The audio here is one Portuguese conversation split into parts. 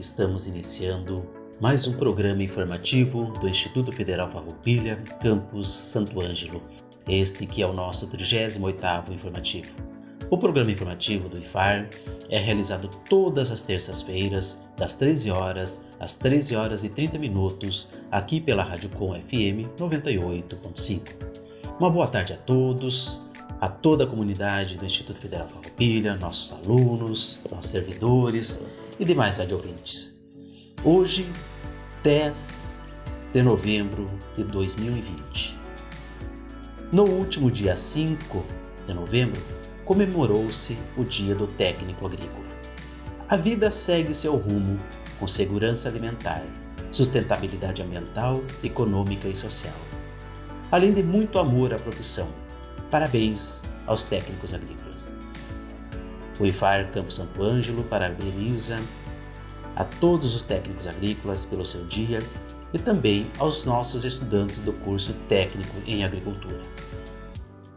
Que estamos iniciando mais um programa informativo do Instituto Federal Farroupilha, Campus Santo Ângelo. Este que é o nosso 38º informativo. O programa informativo do IFAR é realizado todas as terças-feiras, das 13 horas às 13 horas e 30 minutos, aqui pela Rádio Com FM 98.5. Uma boa tarde a todos, a toda a comunidade do Instituto Federal Farroupilha, nossos alunos, nossos servidores, e demais ouvintes. Hoje, 10 de novembro de 2020. No último dia 5 de novembro, comemorou-se o Dia do Técnico Agrícola. A vida segue seu rumo com segurança alimentar, sustentabilidade ambiental, econômica e social. Além de muito amor à profissão, parabéns aos técnicos agrícolas. O IFAR Campo Santo Ângelo parabeniza a todos os técnicos agrícolas pelo seu dia e também aos nossos estudantes do curso técnico em agricultura.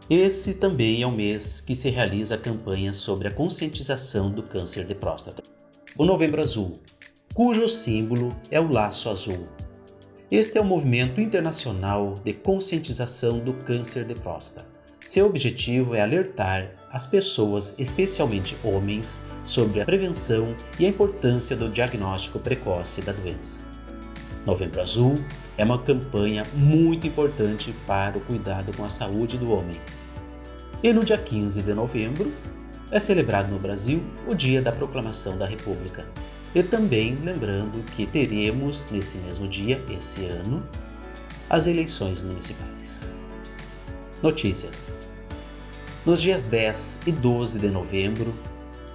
Esse também é o mês que se realiza a campanha sobre a conscientização do câncer de próstata. O Novembro Azul, cujo símbolo é o laço azul. Este é um movimento internacional de conscientização do câncer de próstata. Seu objetivo é alertar as pessoas, especialmente homens, sobre a prevenção e a importância do diagnóstico precoce da doença. Novembro Azul é uma campanha muito importante para o cuidado com a saúde do homem. E no dia 15 de novembro é celebrado no Brasil o Dia da Proclamação da República. E também lembrando que teremos nesse mesmo dia, esse ano, as eleições municipais. Notícias. Nos dias 10 e 12 de novembro,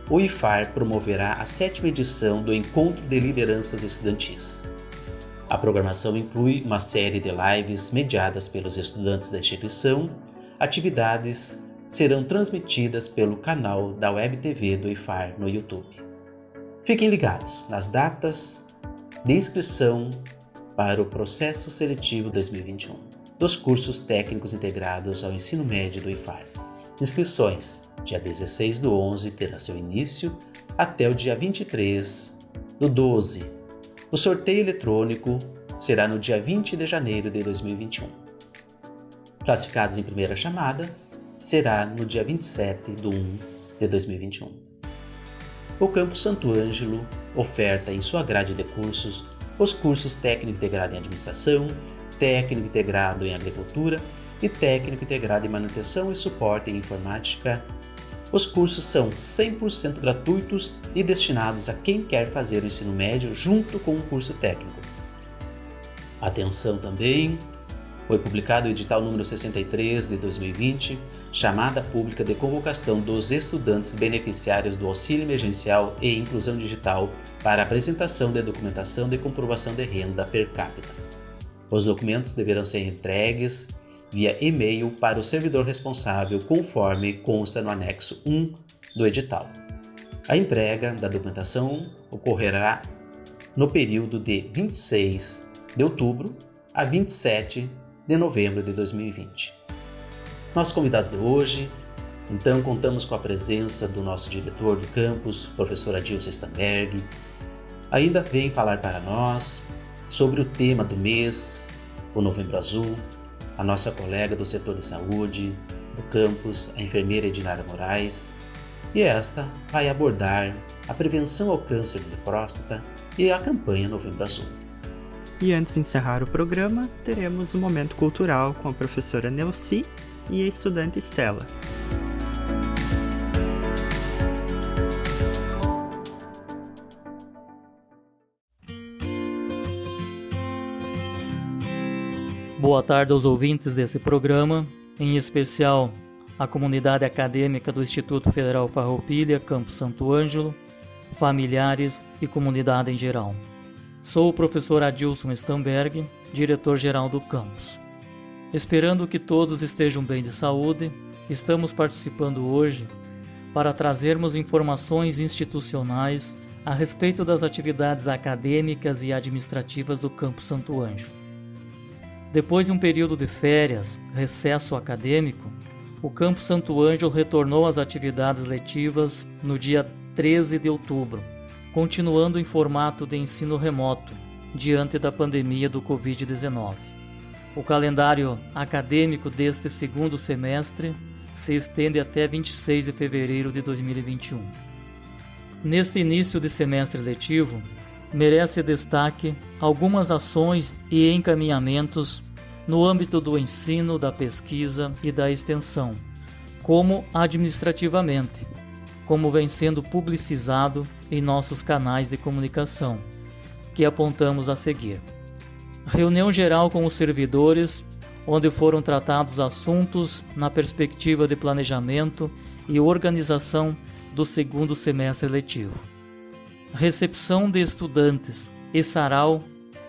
o IFAR promoverá a sétima edição do Encontro de Lideranças Estudantis. A programação inclui uma série de lives mediadas pelos estudantes da instituição. Atividades serão transmitidas pelo canal da Web TV do IFAR no YouTube. Fiquem ligados nas datas de inscrição para o processo seletivo 2021 dos cursos técnicos integrados ao ensino médio do IFAR. Inscrições: dia 16 do 11 terá seu início até o dia 23 do 12. O sorteio eletrônico será no dia 20 de janeiro de 2021. Classificados em primeira chamada será no dia 27 do 1 de 2021. O Campus Santo Ângelo oferta em sua grade de cursos os cursos técnico integrado em administração, técnico integrado em agricultura e técnico integrado em manutenção e suporte em informática. Os cursos são 100% gratuitos e destinados a quem quer fazer o ensino médio junto com um curso técnico. Atenção também, foi publicado o edital número 63 de 2020, chamada pública de convocação dos estudantes beneficiários do auxílio emergencial e inclusão digital para apresentação de documentação de comprovação de renda per capita. Os documentos deverão ser entregues via e-mail para o servidor responsável, conforme consta no anexo 1 do edital. A entrega da documentação ocorrerá no período de 26 de outubro a 27 de novembro de 2020. Nossos convidados de hoje, então, contamos com a presença do nosso diretor do campus, professor Adilson Stamberg. Ainda vem falar para nós sobre o tema do mês, o Novembro Azul, a nossa colega do setor de saúde do campus, a enfermeira Edinara Moraes, e esta vai abordar a prevenção ao câncer de próstata e a campanha Novembro Azul. E antes de encerrar o programa, teremos um momento cultural com a professora Nelci e a estudante Estela. Boa tarde aos ouvintes desse programa, em especial a comunidade acadêmica do Instituto Federal Farroupilha, Campo Santo Ângelo, familiares e comunidade em geral. Sou o professor Adilson Stamberg, diretor-geral do campus. Esperando que todos estejam bem de saúde, estamos participando hoje para trazermos informações institucionais a respeito das atividades acadêmicas e administrativas do Campo Santo Anjo. Depois de um período de férias, recesso acadêmico, o Campo Santo Ângelo retornou às atividades letivas no dia 13 de outubro, continuando em formato de ensino remoto, diante da pandemia do Covid-19. O calendário acadêmico deste segundo semestre se estende até 26 de fevereiro de 2021. Neste início de semestre letivo, merece destaque algumas ações e encaminhamentos no âmbito do ensino, da pesquisa e da extensão, como administrativamente, como vem sendo publicizado em nossos canais de comunicação, que apontamos a seguir. Reunião geral com os servidores, onde foram tratados assuntos na perspectiva de planejamento e organização do segundo semestre letivo. Recepção de estudantes e sarau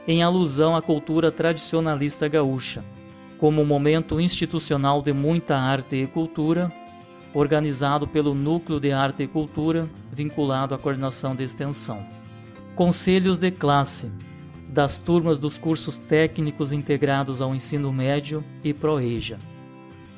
em alusão à cultura tradicionalista gaúcha, como momento institucional de muita arte e cultura, organizado pelo Núcleo de Arte e Cultura, vinculado à coordenação de extensão. Conselhos de classe, das turmas dos cursos técnicos integrados ao ensino médio e ProEja.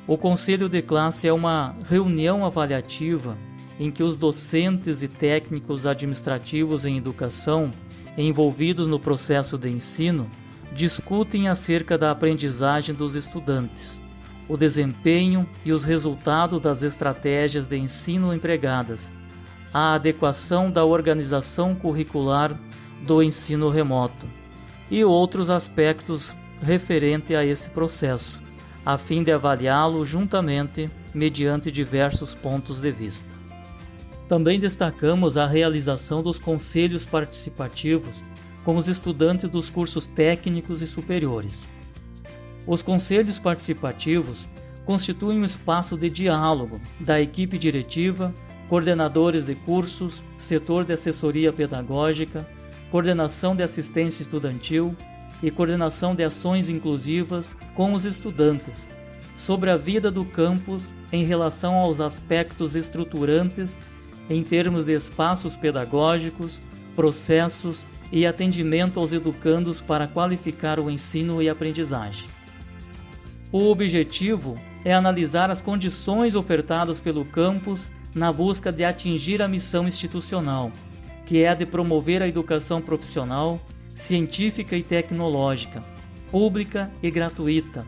O Conselho de Classe é uma reunião avaliativa em que os docentes e técnicos administrativos em educação envolvidos no processo de ensino discutem acerca da aprendizagem dos estudantes, o desempenho e os resultados das estratégias de ensino empregadas, a adequação da organização curricular do ensino remoto e outros aspectos referente a esse processo, a fim de avaliá-lo juntamente mediante diversos pontos de vista. Também destacamos a realização dos conselhos participativos com os estudantes dos cursos técnicos e superiores. Os conselhos participativos constituem um espaço de diálogo da equipe diretiva, coordenadores de cursos, setor de assessoria pedagógica, coordenação de assistência estudantil e coordenação de ações inclusivas com os estudantes sobre a vida do campus em relação aos aspectos estruturantes em termos de espaços pedagógicos, processos e atendimento aos educandos para qualificar o ensino e aprendizagem. O objetivo é analisar as condições ofertadas pelo campus na busca de atingir a missão institucional, que é a de promover a educação profissional, científica e tecnológica, pública e gratuita,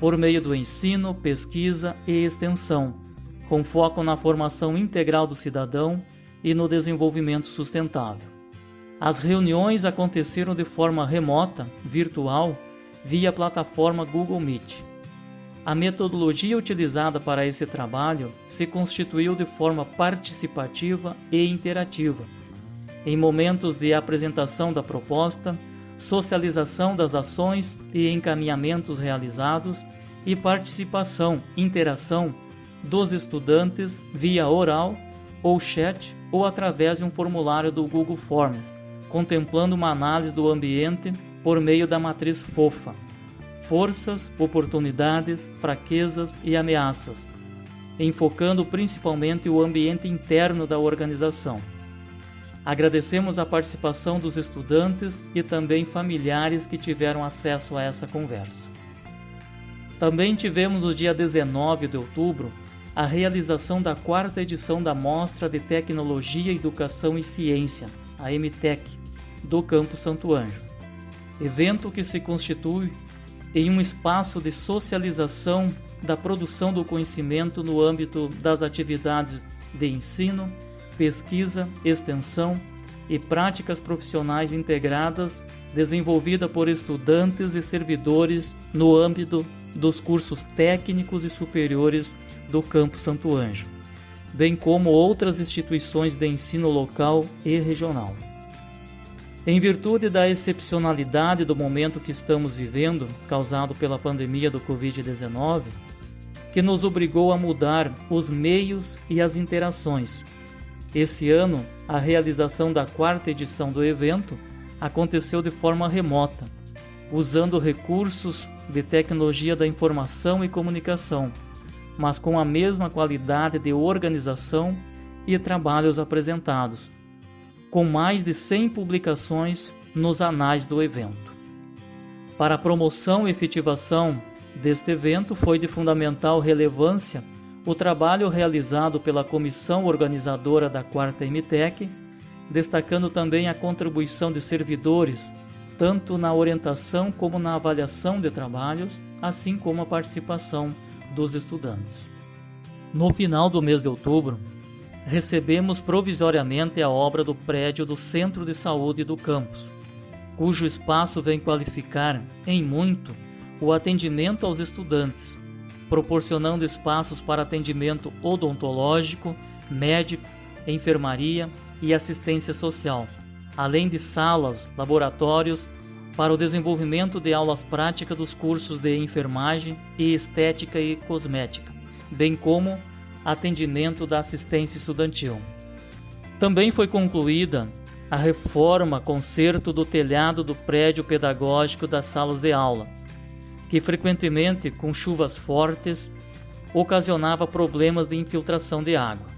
por meio do ensino, pesquisa e extensão com foco na formação integral do cidadão e no desenvolvimento sustentável. As reuniões aconteceram de forma remota, virtual, via plataforma Google Meet. A metodologia utilizada para esse trabalho se constituiu de forma participativa e interativa, em momentos de apresentação da proposta, socialização das ações e encaminhamentos realizados e participação, interação dos estudantes via oral ou chat ou através de um formulário do Google Forms, contemplando uma análise do ambiente por meio da matriz FOFA: forças, oportunidades, fraquezas e ameaças, enfocando principalmente o ambiente interno da organização. Agradecemos a participação dos estudantes e também familiares que tiveram acesso a essa conversa. Também tivemos no dia 19 de outubro a realização da quarta edição da Mostra de Tecnologia, Educação e Ciência, a MTEC, do Campo Santo Anjo. Evento que se constitui em um espaço de socialização da produção do conhecimento no âmbito das atividades de ensino, pesquisa, extensão e práticas profissionais integradas desenvolvida por estudantes e servidores no âmbito dos cursos técnicos e superiores do Campo Santo Anjo, bem como outras instituições de ensino local e regional. Em virtude da excepcionalidade do momento que estamos vivendo, causado pela pandemia do Covid-19, que nos obrigou a mudar os meios e as interações. Esse ano, a realização da quarta edição do evento aconteceu de forma remota, usando recursos de tecnologia da informação e comunicação, mas com a mesma qualidade de organização e trabalhos apresentados, com mais de 100 publicações nos anais do evento. Para a promoção e efetivação deste evento, foi de fundamental relevância o trabalho realizado pela comissão organizadora da quarta MTEC, destacando também a contribuição de servidores, tanto na orientação como na avaliação de trabalhos, assim como a participação dos estudantes. No final do mês de outubro, recebemos provisoriamente a obra do prédio do Centro de Saúde do campus, cujo espaço vem qualificar, em muito, o atendimento aos estudantes, proporcionando espaços para atendimento odontológico, médico, enfermaria e assistência social, além de salas, laboratórios para o desenvolvimento de aulas práticas dos cursos de enfermagem e estética e cosmética, bem como atendimento da assistência estudantil. Também foi concluída a reforma conserto do telhado do prédio pedagógico das salas de aula, que frequentemente, com chuvas fortes, ocasionava problemas de infiltração de água.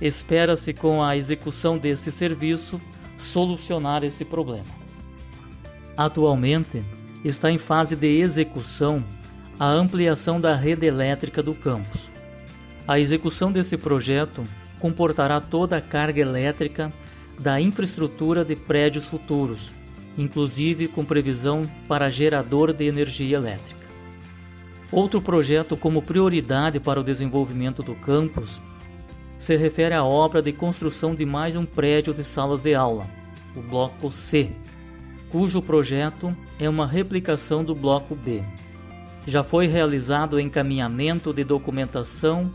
Espera-se, com a execução desse serviço, solucionar esse problema. Atualmente, está em fase de execução a ampliação da rede elétrica do campus. A execução desse projeto comportará toda a carga elétrica da infraestrutura de prédios futuros, inclusive com previsão para gerador de energia elétrica. Outro projeto como prioridade para o desenvolvimento do campus se refere à obra de construção de mais um prédio de salas de aula, o Bloco C, cujo projeto é uma replicação do Bloco B. Já foi realizado o encaminhamento de documentação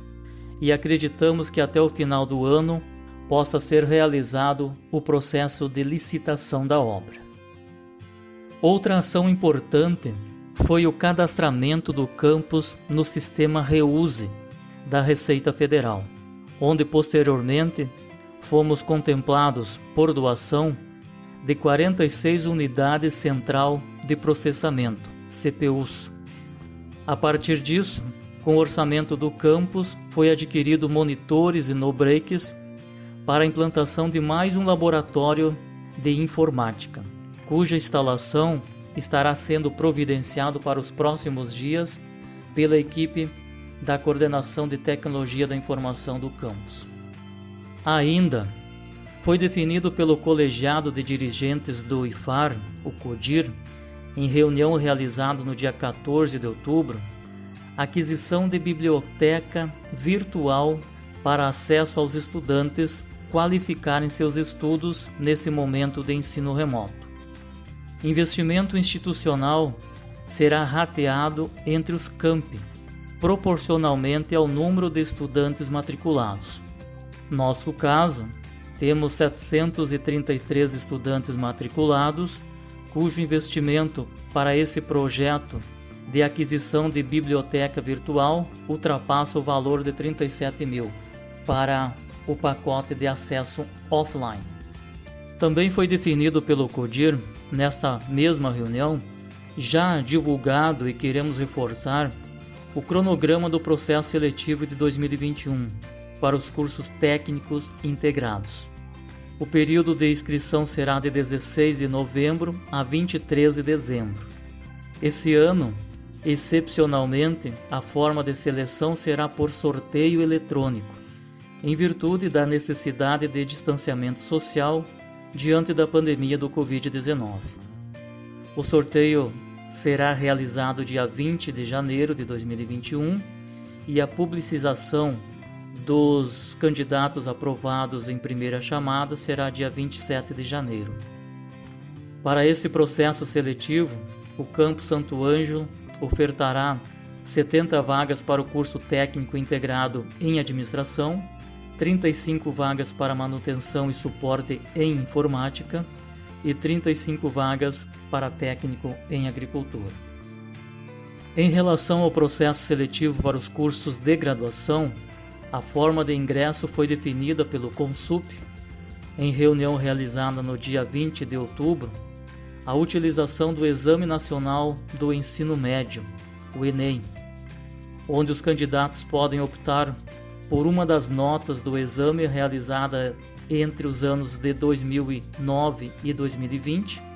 e acreditamos que até o final do ano possa ser realizado o processo de licitação da obra. Outra ação importante foi o cadastramento do campus no sistema Reuse da Receita Federal, onde posteriormente fomos contemplados por doação de 46 unidades central de processamento, CPUs. A partir disso, com o orçamento do campus, foi adquirido monitores e no-breaks para a implantação de mais um laboratório de informática, cuja instalação estará sendo providenciado para os próximos dias pela equipe da Coordenação de Tecnologia da Informação do campus. Ainda foi definido pelo colegiado de dirigentes do IFAR, o CODIR, em reunião realizada no dia 14 de outubro, aquisição de biblioteca virtual para acesso aos estudantes qualificarem seus estudos nesse momento de ensino remoto. Investimento institucional será rateado entre os campi, proporcionalmente ao número de estudantes matriculados. Nosso caso, temos 733 estudantes matriculados, cujo investimento para esse projeto de aquisição de biblioteca virtual ultrapassa o valor de 37 mil para o pacote de acesso offline. Também foi definido pelo CODIR, nesta mesma reunião, já divulgado e queremos reforçar, o cronograma do processo seletivo de 2021 para os cursos técnicos integrados. O período de inscrição será de 16 de novembro a 23 de dezembro. Esse ano, Excepcionalmente, a forma de seleção será por sorteio eletrônico, em virtude da necessidade de distanciamento social diante da pandemia do Covid-19. O sorteio será realizado dia 20 de janeiro de 2021 e a publicização dos candidatos aprovados em primeira chamada será dia 27 de janeiro. Para esse processo seletivo, o Campo Santo Ângelo ofertará 70 vagas para o curso técnico integrado em administração, 35 vagas para manutenção e suporte em informática e 35 vagas para técnico em agricultura. Em relação ao processo seletivo para os cursos de graduação, a forma de ingresso foi definida pelo CONSUP em reunião realizada no dia 20 de outubro. A utilização do Exame Nacional do Ensino Médio, o ENEM, onde os candidatos podem optar por uma das notas do exame realizada entre os anos de 2009 e 2020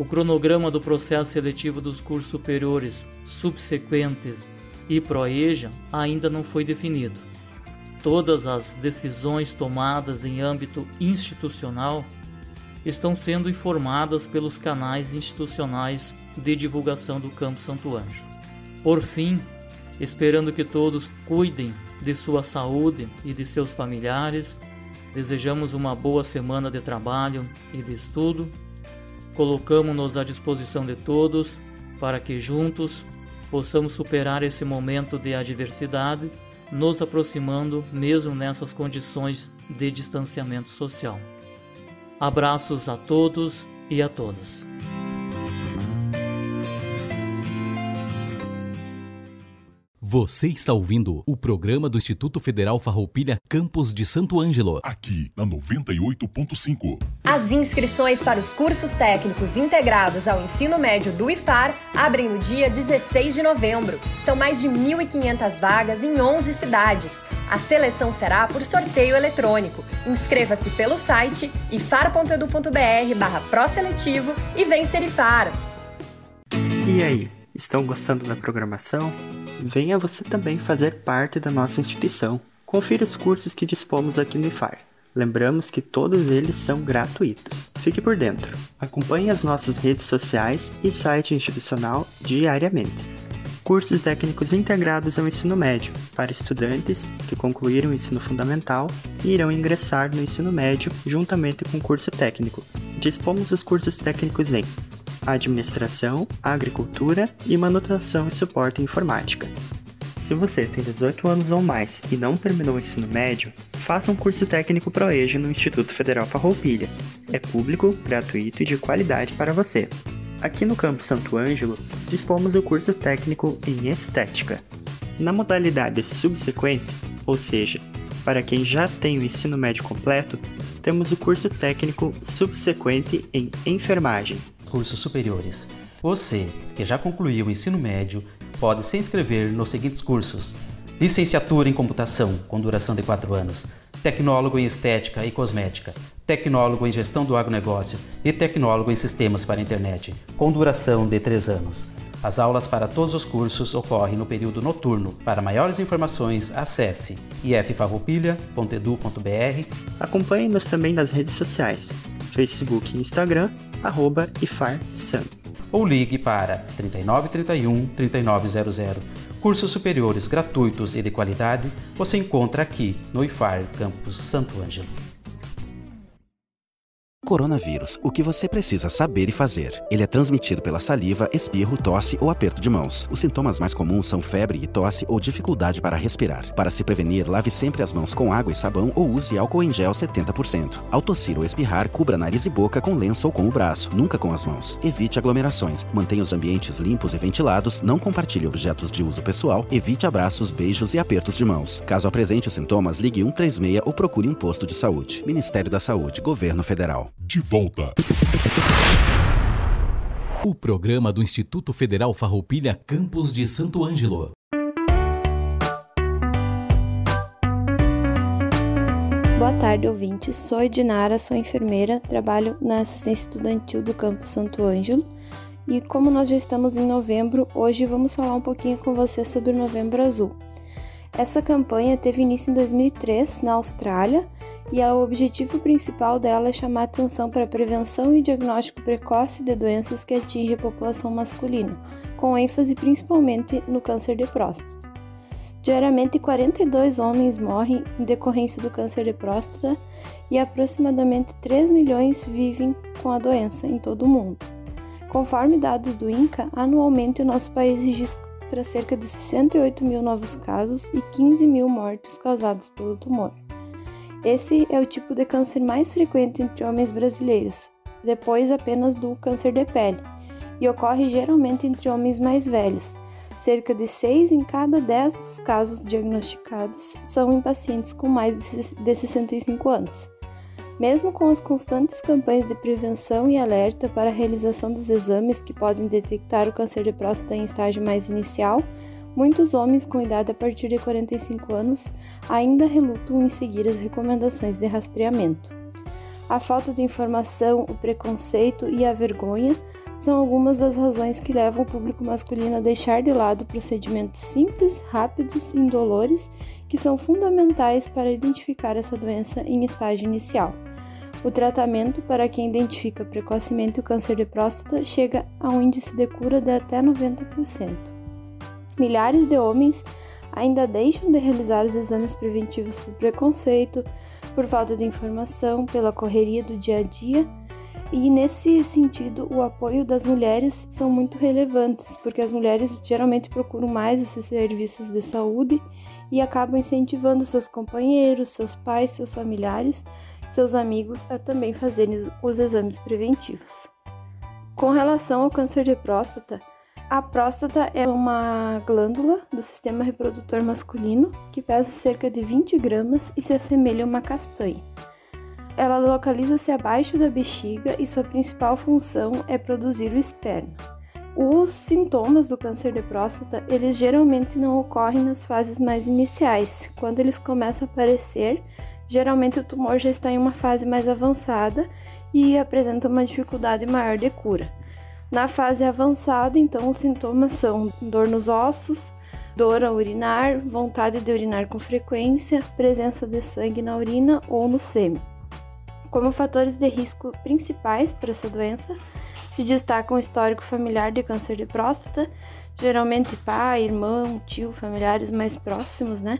o cronograma do processo seletivo dos cursos superiores subsequentes e ProEja ainda não foi definido. Todas as decisões tomadas em âmbito institucional estão sendo informadas pelos canais institucionais de divulgação do Campo Santo Anjo. Por fim, esperando que todos cuidem de sua saúde e de seus familiares, desejamos uma boa semana de trabalho e de estudo colocamos-nos à disposição de todos para que juntos possamos superar esse momento de adversidade, nos aproximando mesmo nessas condições de distanciamento social. Abraços a todos e a todas. Você está ouvindo o programa do Instituto Federal Farroupilha Campos de Santo Ângelo. Aqui na 98.5. As inscrições para os cursos técnicos integrados ao ensino médio do IFAR abrem no dia 16 de novembro. São mais de 1.500 vagas em 11 cidades. A seleção será por sorteio eletrônico. Inscreva-se pelo site ifar.edu.br barra pró-seletivo e vem ser IFAR. E aí, estão gostando da programação? Venha você também fazer parte da nossa instituição. Confira os cursos que dispomos aqui no IFAR. Lembramos que todos eles são gratuitos. Fique por dentro. Acompanhe as nossas redes sociais e site institucional diariamente. Cursos técnicos integrados ao ensino médio para estudantes que concluíram o ensino fundamental e irão ingressar no ensino médio juntamente com o curso técnico. Dispomos os cursos técnicos em administração, agricultura e manutenção e suporte informática. Se você tem 18 anos ou mais e não terminou o ensino médio, faça um curso técnico ProEja no Instituto Federal Farroupilha. É público, gratuito e de qualidade para você. Aqui no Campo Santo Ângelo, dispomos do curso técnico em Estética. Na modalidade subsequente, ou seja, para quem já tem o ensino médio completo, temos o curso técnico subsequente em Enfermagem cursos superiores. Você, que já concluiu o ensino médio, pode se inscrever nos seguintes cursos: Licenciatura em Computação, com duração de 4 anos, Tecnólogo em Estética e Cosmética, Tecnólogo em Gestão do Agronegócio e Tecnólogo em Sistemas para a Internet, com duração de 3 anos. As aulas para todos os cursos ocorrem no período noturno. Para maiores informações, acesse iffarroupilha.edu.br. Acompanhe-nos também nas redes sociais. Facebook e Instagram, arroba IFARSAM. Ou ligue para 3931 3900. Cursos superiores gratuitos e de qualidade você encontra aqui no IFAR Campus Santo Ângelo. Coronavírus, o que você precisa saber e fazer. Ele é transmitido pela saliva, espirro, tosse ou aperto de mãos. Os sintomas mais comuns são febre e tosse ou dificuldade para respirar. Para se prevenir, lave sempre as mãos com água e sabão ou use álcool em gel 70%. Ao tossir ou espirrar, cubra nariz e boca com lenço ou com o braço, nunca com as mãos. Evite aglomerações. Mantenha os ambientes limpos e ventilados, não compartilhe objetos de uso pessoal, evite abraços, beijos e apertos de mãos. Caso apresente os sintomas, ligue 136 ou procure um posto de saúde. Ministério da Saúde, Governo Federal de volta. O programa do Instituto Federal Farroupilha Campos de Santo Ângelo. Boa tarde, ouvintes. Sou Edinara, sou enfermeira, trabalho na assistência estudantil do Campo Santo Ângelo. E como nós já estamos em novembro, hoje vamos falar um pouquinho com você sobre o Novembro Azul. Essa campanha teve início em 2003 na Austrália e o objetivo principal dela é chamar atenção para a prevenção e diagnóstico precoce de doenças que atingem a população masculina, com ênfase principalmente no câncer de próstata. Diariamente, 42 homens morrem em decorrência do câncer de próstata e aproximadamente 3 milhões vivem com a doença em todo o mundo. Conforme dados do INCA, anualmente o nosso país registra registra cerca de 68 mil novos casos e 15 mil mortes causadas pelo tumor. Esse é o tipo de câncer mais frequente entre homens brasileiros, depois apenas do câncer de pele, e ocorre geralmente entre homens mais velhos, Cerca de 6 em cada 10 dos casos diagnosticados são em pacientes com mais de 65 anos. Mesmo com as constantes campanhas de prevenção e alerta para a realização dos exames que podem detectar o câncer de próstata em estágio mais inicial, muitos homens com idade a partir de 45 anos ainda relutam em seguir as recomendações de rastreamento. A falta de informação, o preconceito e a vergonha são algumas das razões que levam o público masculino a deixar de lado procedimentos simples, rápidos e indolores que são fundamentais para identificar essa doença em estágio inicial. O tratamento para quem identifica precocemente o câncer de próstata chega a um índice de cura de até 90%. Milhares de homens ainda deixam de realizar os exames preventivos por preconceito, por falta de informação, pela correria do dia a dia. E nesse sentido, o apoio das mulheres são muito relevantes, porque as mulheres geralmente procuram mais esses serviços de saúde e acabam incentivando seus companheiros, seus pais, seus familiares seus amigos a também fazerem os exames preventivos. Com relação ao câncer de próstata, a próstata é uma glândula do sistema reprodutor masculino que pesa cerca de 20 gramas e se assemelha a uma castanha. Ela localiza-se abaixo da bexiga e sua principal função é produzir o esperma. Os sintomas do câncer de próstata, eles geralmente não ocorrem nas fases mais iniciais. Quando eles começam a aparecer, geralmente o tumor já está em uma fase mais avançada e apresenta uma dificuldade maior de cura. Na fase avançada, então, os sintomas são dor nos ossos, dor a urinar, vontade de urinar com frequência, presença de sangue na urina ou no sêmen. Como fatores de risco principais para essa doença, se destacam o histórico familiar de câncer de próstata, geralmente pai, irmão, tio, familiares mais próximos, né?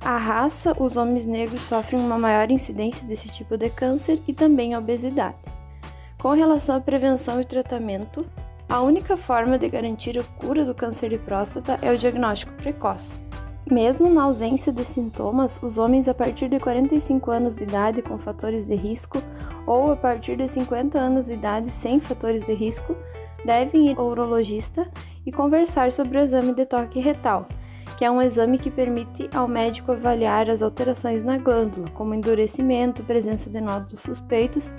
A raça, os homens negros sofrem uma maior incidência desse tipo de câncer e também a obesidade. Com relação à prevenção e tratamento, a única forma de garantir a cura do câncer de próstata é o diagnóstico precoce. Mesmo na ausência de sintomas, os homens a partir de 45 anos de idade com fatores de risco ou a partir de 50 anos de idade sem fatores de risco devem ir ao urologista e conversar sobre o exame de toque retal, que é um exame que permite ao médico avaliar as alterações na glândula, como endurecimento, presença de nódulos suspeitos,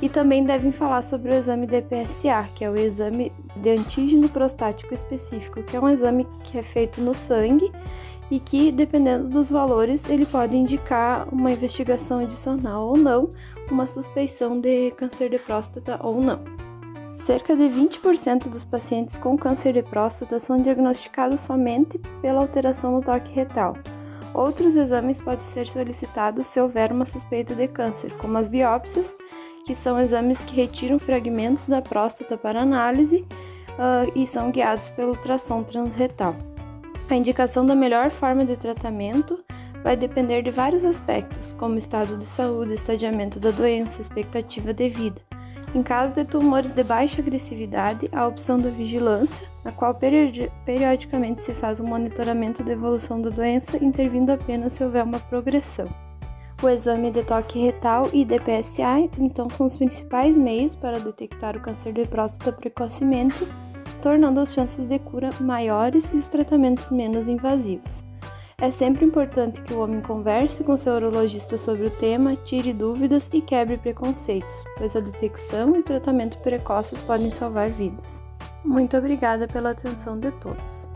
e também devem falar sobre o exame DPSA, que é o exame de antígeno prostático específico, que é um exame que é feito no sangue e que, dependendo dos valores, ele pode indicar uma investigação adicional ou não, uma suspeição de câncer de próstata ou não. Cerca de 20% dos pacientes com câncer de próstata são diagnosticados somente pela alteração no toque retal. Outros exames podem ser solicitados se houver uma suspeita de câncer, como as biópsias, que são exames que retiram fragmentos da próstata para análise uh, e são guiados pelo ultrassom transretal. A indicação da melhor forma de tratamento vai depender de vários aspectos, como estado de saúde, estadiamento da doença, expectativa de vida. Em caso de tumores de baixa agressividade, a opção da vigilância, na qual periodicamente se faz um monitoramento da evolução da doença, intervindo apenas se houver uma progressão. O exame de toque retal e DPSA, então, são os principais meios para detectar o câncer de próstata precocemente, tornando as chances de cura maiores e os tratamentos menos invasivos. É sempre importante que o homem converse com seu urologista sobre o tema, tire dúvidas e quebre preconceitos, pois a detecção e o tratamento precoces podem salvar vidas. Muito obrigada pela atenção de todos.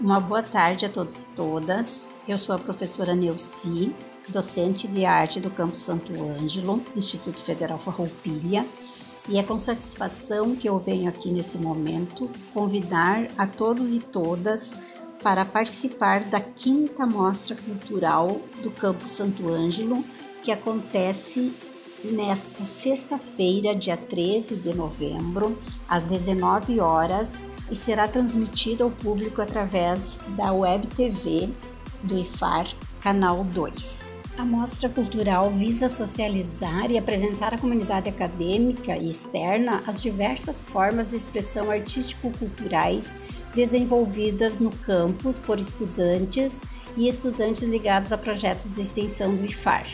Uma boa tarde a todos e todas. Eu sou a professora Neuci, docente de arte do Campo Santo Ângelo, Instituto Federal Farroupilha, e é com satisfação que eu venho aqui nesse momento convidar a todos e todas para participar da quinta mostra cultural do Campo Santo Ângelo, que acontece nesta sexta-feira, dia 13 de novembro, às 19 horas, e será transmitida ao público através da Web TV do IFAR, canal 2. A mostra cultural visa socializar e apresentar à comunidade acadêmica e externa as diversas formas de expressão artístico-culturais desenvolvidas no campus por estudantes e estudantes ligados a projetos de extensão do IFAR.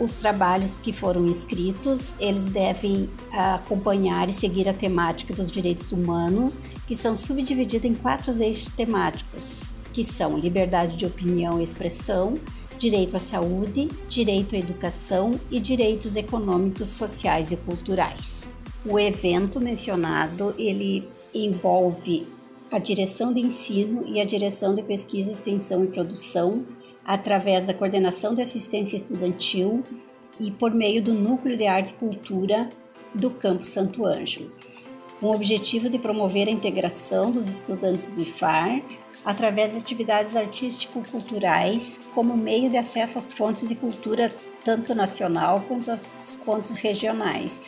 os trabalhos que foram inscritos, eles devem acompanhar e seguir a temática dos direitos humanos, que são subdivididos em quatro eixos temáticos, que são liberdade de opinião e expressão, direito à saúde, direito à educação e direitos econômicos, sociais e culturais. O evento mencionado, ele envolve a direção de ensino e a direção de pesquisa, extensão e produção, através da coordenação de assistência estudantil e por meio do Núcleo de Arte e Cultura do Campo Santo Ângelo, com o objetivo de promover a integração dos estudantes do IFAR através de atividades artístico-culturais como meio de acesso às fontes de cultura tanto nacional quanto às fontes regionais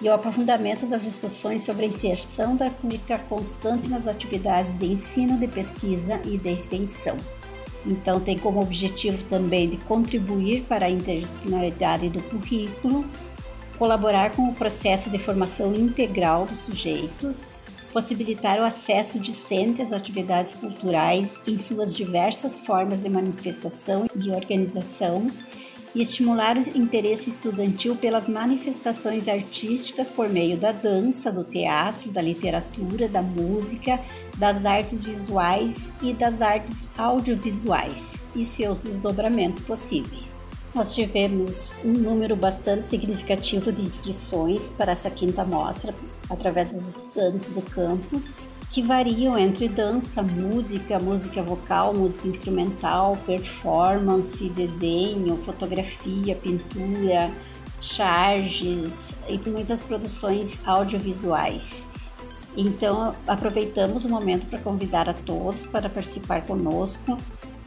e o aprofundamento das discussões sobre a inserção da pública constante nas atividades de ensino, de pesquisa e de extensão. Então, tem como objetivo também de contribuir para a interdisciplinaridade do currículo, colaborar com o processo de formação integral dos sujeitos, possibilitar o acesso discente às atividades culturais em suas diversas formas de manifestação e organização e estimular o interesse estudantil pelas manifestações artísticas por meio da dança, do teatro, da literatura, da música, das artes visuais e das artes audiovisuais e seus desdobramentos possíveis. Nós tivemos um número bastante significativo de inscrições para essa quinta mostra através dos estudantes do campus que variam entre dança, música, música vocal, música instrumental, performance, desenho, fotografia, pintura, charges e muitas produções audiovisuais. Então, aproveitamos o momento para convidar a todos para participar conosco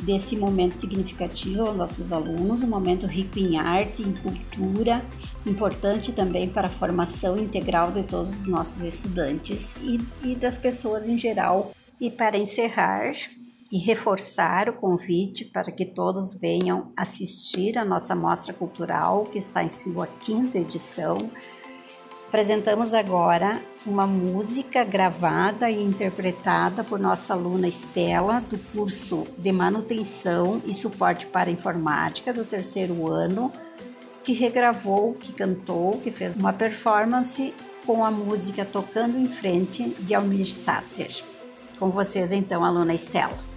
desse momento significativo aos nossos alunos, um momento rico em arte, em cultura, importante também para a formação integral de todos os nossos estudantes e, e das pessoas em geral. E para encerrar e reforçar o convite para que todos venham assistir a nossa mostra cultural, que está em sua quinta edição Apresentamos agora uma música gravada e interpretada por nossa aluna Estela, do curso de Manutenção e Suporte para Informática do terceiro ano, que regravou, que cantou, que fez uma performance com a música Tocando em Frente de Almir Sater. Com vocês, então, aluna Estela.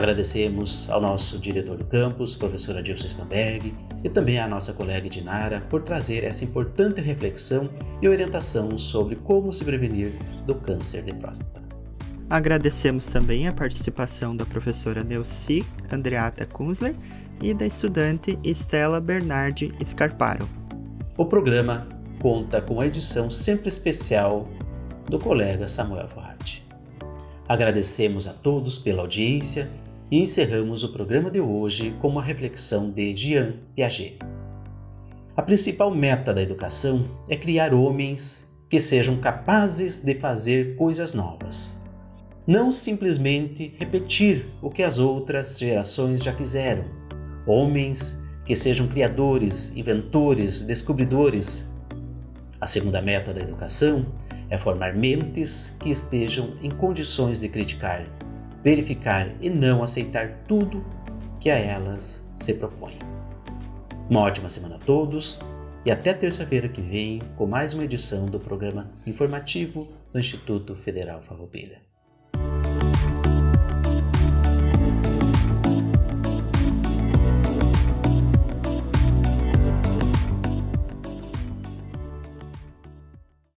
Agradecemos ao nosso diretor do campus, professor Adilson Stamberg, e também à nossa colega Dinara por trazer essa importante reflexão e orientação sobre como se prevenir do câncer de próstata. Agradecemos também a participação da professora Neuci Andreata Kunzler e da estudante Estela Bernardi Scarparo. O programa conta com a edição sempre especial do colega Samuel Forratti. Agradecemos a todos pela audiência e encerramos o programa de hoje com uma reflexão de Jean Piaget. A principal meta da educação é criar homens que sejam capazes de fazer coisas novas. Não simplesmente repetir o que as outras gerações já fizeram. Homens que sejam criadores, inventores, descobridores. A segunda meta da educação é formar mentes que estejam em condições de criticar, verificar e não aceitar tudo que a elas se propõe. Uma ótima semana a todos e até terça-feira que vem com mais uma edição do programa informativo do Instituto Federal Farroupilha.